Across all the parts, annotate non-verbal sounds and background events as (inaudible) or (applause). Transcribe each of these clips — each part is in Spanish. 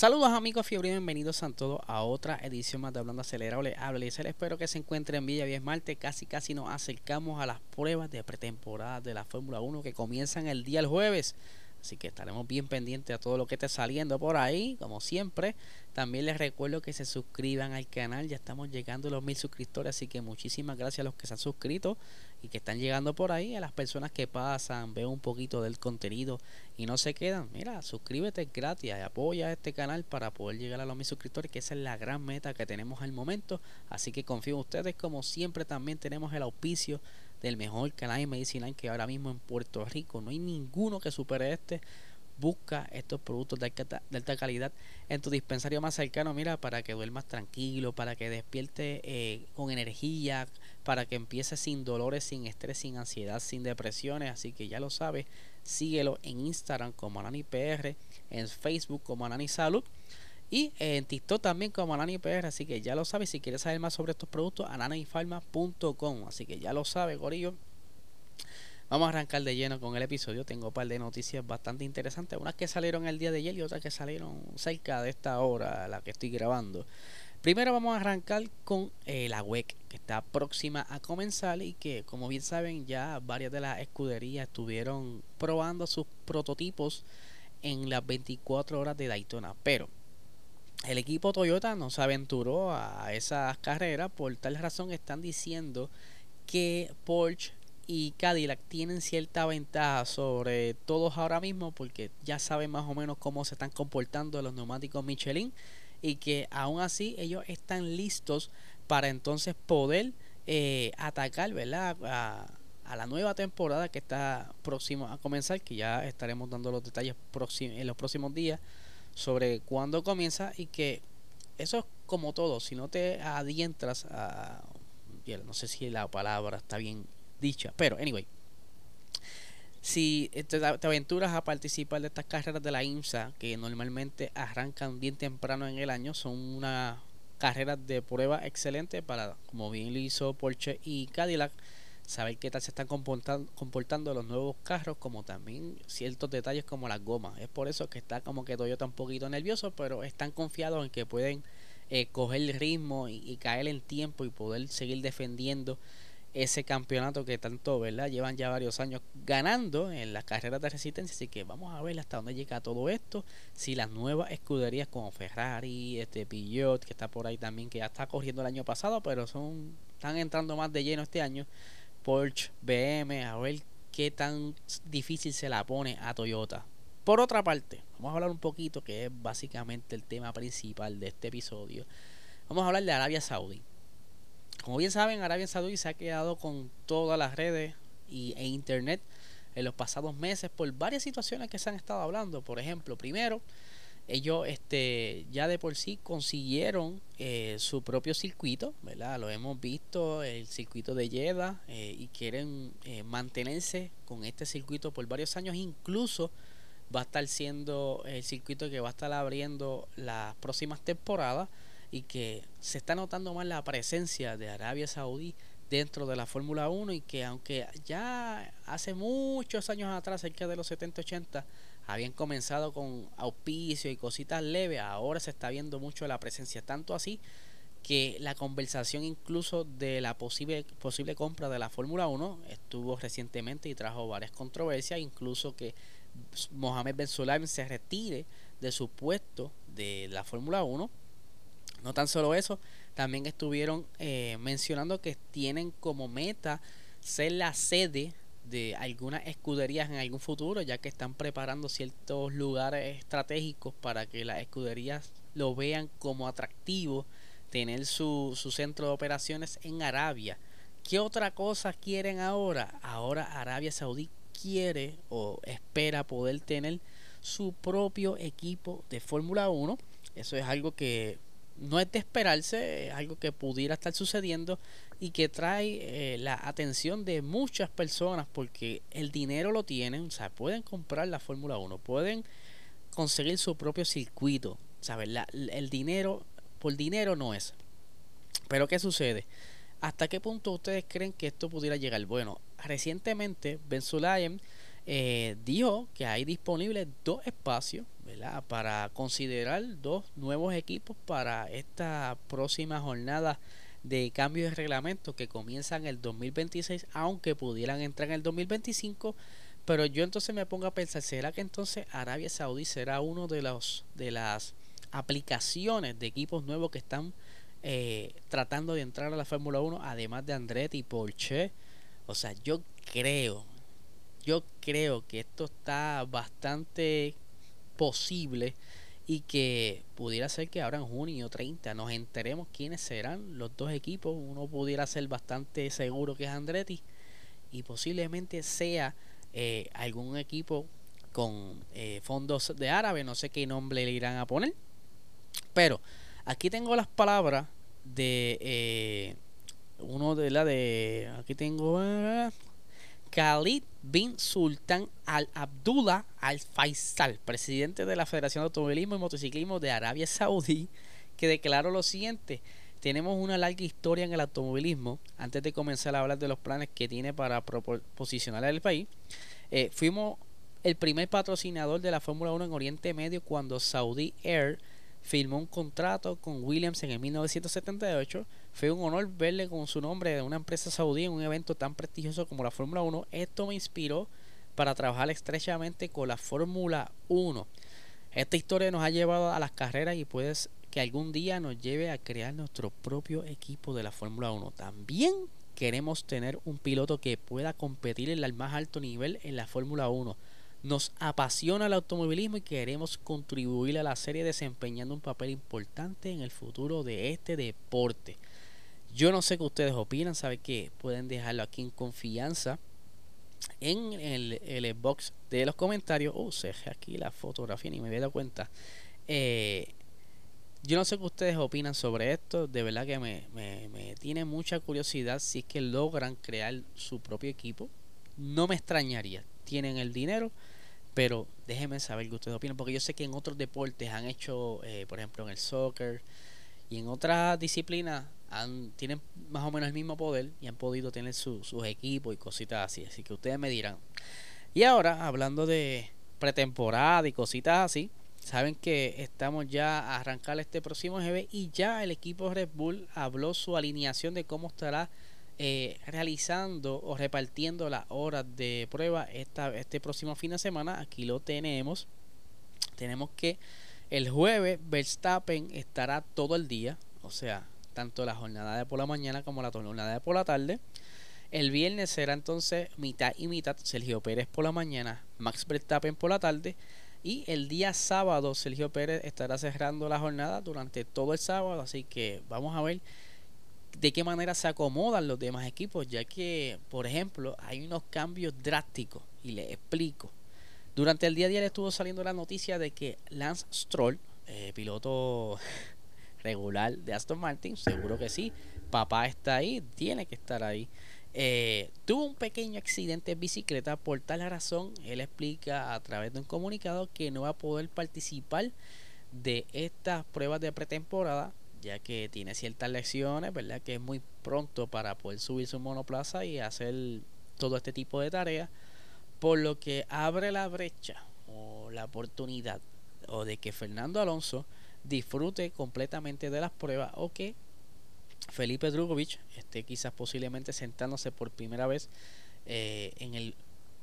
Saludos amigos fiebre y bienvenidos a todos a otra edición más de Hablando Acelerado. Les les espero que se encuentren bien. Hoy es martes, casi casi nos acercamos a las pruebas de pretemporada de la Fórmula 1 que comienzan el día el jueves. Así que estaremos bien pendientes a todo lo que esté saliendo por ahí, como siempre. También les recuerdo que se suscriban al canal, ya estamos llegando a los mil suscriptores, así que muchísimas gracias a los que se han suscrito y que están llegando por ahí, a las personas que pasan, ven un poquito del contenido y no se quedan. Mira, suscríbete gratis apoya este canal para poder llegar a los mil suscriptores, que esa es la gran meta que tenemos al momento. Así que confío en ustedes, como siempre también tenemos el auspicio del mejor canal de medicina que ahora mismo en Puerto Rico. No hay ninguno que supere este. Busca estos productos de alta, calidad en tu dispensario más cercano, mira, para que duermas tranquilo, para que despierte eh, con energía, para que empieces sin dolores, sin estrés, sin ansiedad, sin depresiones. Así que ya lo sabes, síguelo en Instagram como AnaniPR, en Facebook como Anani Salud y en TikTok también como AnaniPR, así que ya lo sabes. Si quieres saber más sobre estos productos, ananifarma.com. Así que ya lo sabes, Gorillo. Vamos a arrancar de lleno con el episodio. Tengo un par de noticias bastante interesantes. Unas que salieron el día de ayer y otras que salieron cerca de esta hora, la que estoy grabando. Primero vamos a arrancar con eh, la WEC, que está próxima a comenzar y que, como bien saben, ya varias de las escuderías estuvieron probando sus prototipos en las 24 horas de Daytona. Pero el equipo Toyota no se aventuró a esas carreras. Por tal razón están diciendo que Porsche y Cadillac tienen cierta ventaja sobre todos ahora mismo porque ya saben más o menos cómo se están comportando los neumáticos Michelin y que aún así ellos están listos para entonces poder eh, atacar ¿verdad? A, a, la nueva temporada que está próximo a comenzar que ya estaremos dando los detalles en los próximos días sobre cuándo comienza y que eso es como todo, si no te adientras a... No sé si la palabra está bien dicha, pero anyway, si te, aventuras a participar de estas carreras de la IMSA, que normalmente arrancan bien temprano en el año, son una carreras de prueba excelente para, como bien lo hizo Porsche y Cadillac, saber qué tal se están comportando, comportando los nuevos carros, como también ciertos detalles como las gomas. Es por eso que está como que Toyota un poquito nervioso, pero están confiados en que pueden eh, coger el ritmo y, caer en tiempo y poder seguir defendiendo ese campeonato que tanto, ¿verdad? Llevan ya varios años ganando en las carreras de resistencia, así que vamos a ver hasta dónde llega todo esto, si las nuevas escuderías como Ferrari, este Peugeot, que está por ahí también, que ya está corriendo el año pasado, pero son están entrando más de lleno este año, Porsche, BM, a ver qué tan difícil se la pone a Toyota. Por otra parte, vamos a hablar un poquito, que es básicamente el tema principal de este episodio. Vamos a hablar de Arabia Saudí. Como bien saben, Arabia Saudí se ha quedado con todas las redes y, e internet en los pasados meses por varias situaciones que se han estado hablando. Por ejemplo, primero, ellos este ya de por sí consiguieron eh, su propio circuito, ¿verdad? Lo hemos visto, el circuito de Jeddah, eh, y quieren eh, mantenerse con este circuito por varios años, incluso va a estar siendo el circuito que va a estar abriendo las próximas temporadas y que se está notando más la presencia de Arabia Saudí dentro de la Fórmula 1 y que aunque ya hace muchos años atrás, cerca de los 70-80, habían comenzado con auspicio y cositas leves, ahora se está viendo mucho la presencia, tanto así que la conversación incluso de la posible, posible compra de la Fórmula 1 estuvo recientemente y trajo varias controversias, incluso que Mohamed Ben Sulayem se retire de su puesto de la Fórmula 1. No tan solo eso, también estuvieron eh, mencionando que tienen como meta ser la sede de algunas escuderías en algún futuro, ya que están preparando ciertos lugares estratégicos para que las escuderías lo vean como atractivo tener su, su centro de operaciones en Arabia. ¿Qué otra cosa quieren ahora? Ahora Arabia Saudí quiere o espera poder tener su propio equipo de Fórmula 1. Eso es algo que no es de esperarse, es algo que pudiera estar sucediendo y que trae eh, la atención de muchas personas porque el dinero lo tienen, o sea, pueden comprar la Fórmula 1, pueden conseguir su propio circuito, ¿sabes? el dinero, por dinero no es. Pero ¿qué sucede? ¿Hasta qué punto ustedes creen que esto pudiera llegar? Bueno, recientemente Ben Sulayem eh, dijo que hay disponibles dos espacios para considerar dos nuevos equipos para esta próxima jornada de cambio de reglamento que comienza en el 2026, aunque pudieran entrar en el 2025. Pero yo entonces me pongo a pensar, ¿será que entonces Arabia Saudí será uno de los de las aplicaciones de equipos nuevos que están eh, tratando de entrar a la Fórmula 1, además de Andretti y Porsche? O sea, yo creo, yo creo que esto está bastante posible y que pudiera ser que ahora en junio 30 nos enteremos quiénes serán los dos equipos. Uno pudiera ser bastante seguro que es Andretti y posiblemente sea eh, algún equipo con eh, fondos de árabe, no sé qué nombre le irán a poner. Pero aquí tengo las palabras de eh, uno de la de aquí tengo Khalid bin Sultan Al Abdullah Al Faisal, presidente de la Federación de Automovilismo y Motociclismo de Arabia Saudí, que declaró lo siguiente. Tenemos una larga historia en el automovilismo. Antes de comenzar a hablar de los planes que tiene para posicionar al país, eh, fuimos el primer patrocinador de la Fórmula 1 en Oriente Medio cuando Saudi Air firmó un contrato con Williams en el 1978 fue un honor verle con su nombre de una empresa saudí en un evento tan prestigioso como la Fórmula 1. Esto me inspiró para trabajar estrechamente con la Fórmula 1. Esta historia nos ha llevado a las carreras y puede que algún día nos lleve a crear nuestro propio equipo de la Fórmula 1. También queremos tener un piloto que pueda competir en el más alto nivel en la Fórmula 1. Nos apasiona el automovilismo y queremos contribuir a la serie desempeñando un papel importante en el futuro de este deporte. Yo no sé qué ustedes opinan, sabe que pueden dejarlo aquí en confianza en el, el box de los comentarios. Oh, se aquí la fotografía, ni me había dado cuenta. Eh, yo no sé qué ustedes opinan sobre esto. De verdad que me, me, me, tiene mucha curiosidad si es que logran crear su propio equipo. No me extrañaría. Tienen el dinero. Pero déjenme saber qué ustedes opinan. Porque yo sé que en otros deportes han hecho, eh, por ejemplo, en el soccer y en otras disciplinas tienen más o menos el mismo poder y han podido tener sus equipos y cositas así. Así que ustedes me dirán. Y ahora, hablando de pretemporada y cositas así, saben que estamos ya a arrancar este próximo GB y ya el equipo Red Bull habló su alineación de cómo estará eh, realizando o repartiendo las horas de prueba esta, este próximo fin de semana. Aquí lo tenemos. Tenemos que el jueves Verstappen estará todo el día, o sea, tanto la jornada de por la mañana como la jornada de por la tarde. El viernes será entonces mitad y mitad, Sergio Pérez por la mañana, Max Verstappen por la tarde. Y el día sábado Sergio Pérez estará cerrando la jornada durante todo el sábado, así que vamos a ver de qué manera se acomodan los demás equipos, ya que, por ejemplo, hay unos cambios drásticos y les explico. Durante el día a día le estuvo saliendo la noticia de que Lance Stroll, eh, piloto (laughs) regular de Aston Martin, seguro que sí. Papá está ahí, tiene que estar ahí. Eh, tuvo un pequeño accidente en bicicleta, por tal razón, él explica a través de un comunicado que no va a poder participar de estas pruebas de pretemporada, ya que tiene ciertas lecciones, ¿verdad? Que es muy pronto para poder subir su monoplaza y hacer todo este tipo de tareas, por lo que abre la brecha o la oportunidad o de que Fernando Alonso disfrute completamente de las pruebas o que Felipe Drugovich esté quizás posiblemente sentándose por primera vez eh, en el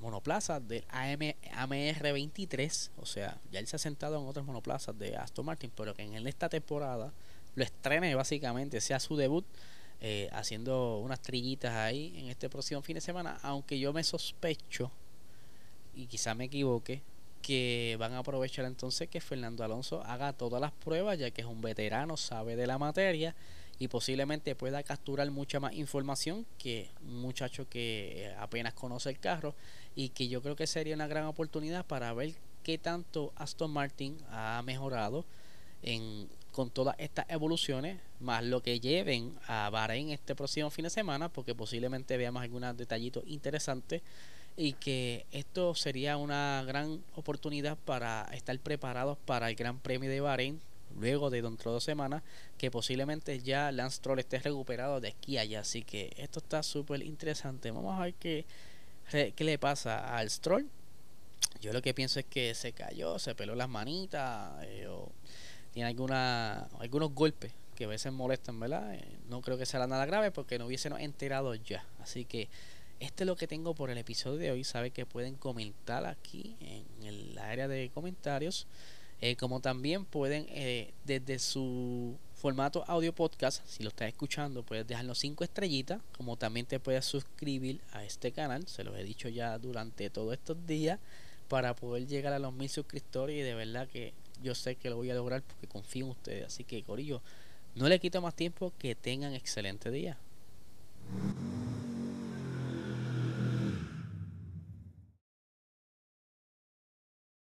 monoplaza del AM, AMR 23, o sea, ya él se ha sentado en otras monoplazas de Aston Martin, pero que en esta temporada lo estrene básicamente, sea su debut, eh, haciendo unas trillitas ahí en este próximo fin de semana, aunque yo me sospecho, y quizás me equivoque, que van a aprovechar entonces que Fernando Alonso haga todas las pruebas, ya que es un veterano, sabe de la materia y posiblemente pueda capturar mucha más información que un muchacho que apenas conoce el carro y que yo creo que sería una gran oportunidad para ver qué tanto Aston Martin ha mejorado en, con todas estas evoluciones, más lo que lleven a Bahrein este próximo fin de semana, porque posiblemente veamos algunos detallitos interesantes y que esto sería una gran oportunidad para estar preparados para el Gran Premio de Bahrein luego de dentro de dos semanas que posiblemente ya Lance Stroll esté recuperado de aquí allá. Así que esto está súper interesante. Vamos a ver qué, qué le pasa al Stroll. Yo lo que pienso es que se cayó se peló las manitas eh, o tiene algunos golpes que a veces molestan verdad eh, no creo que sea nada grave porque no hubiésemos enterado ya así que este es lo que tengo por el episodio de hoy. Sabe que pueden comentar aquí en el área de comentarios. Eh, como también pueden eh, desde su formato audio podcast, si lo estás escuchando, puedes dejarnos cinco estrellitas. Como también te puedes suscribir a este canal. Se los he dicho ya durante todos estos días. Para poder llegar a los mil suscriptores. Y de verdad que yo sé que lo voy a lograr porque confío en ustedes. Así que, Corillo, no le quito más tiempo, que tengan excelente día.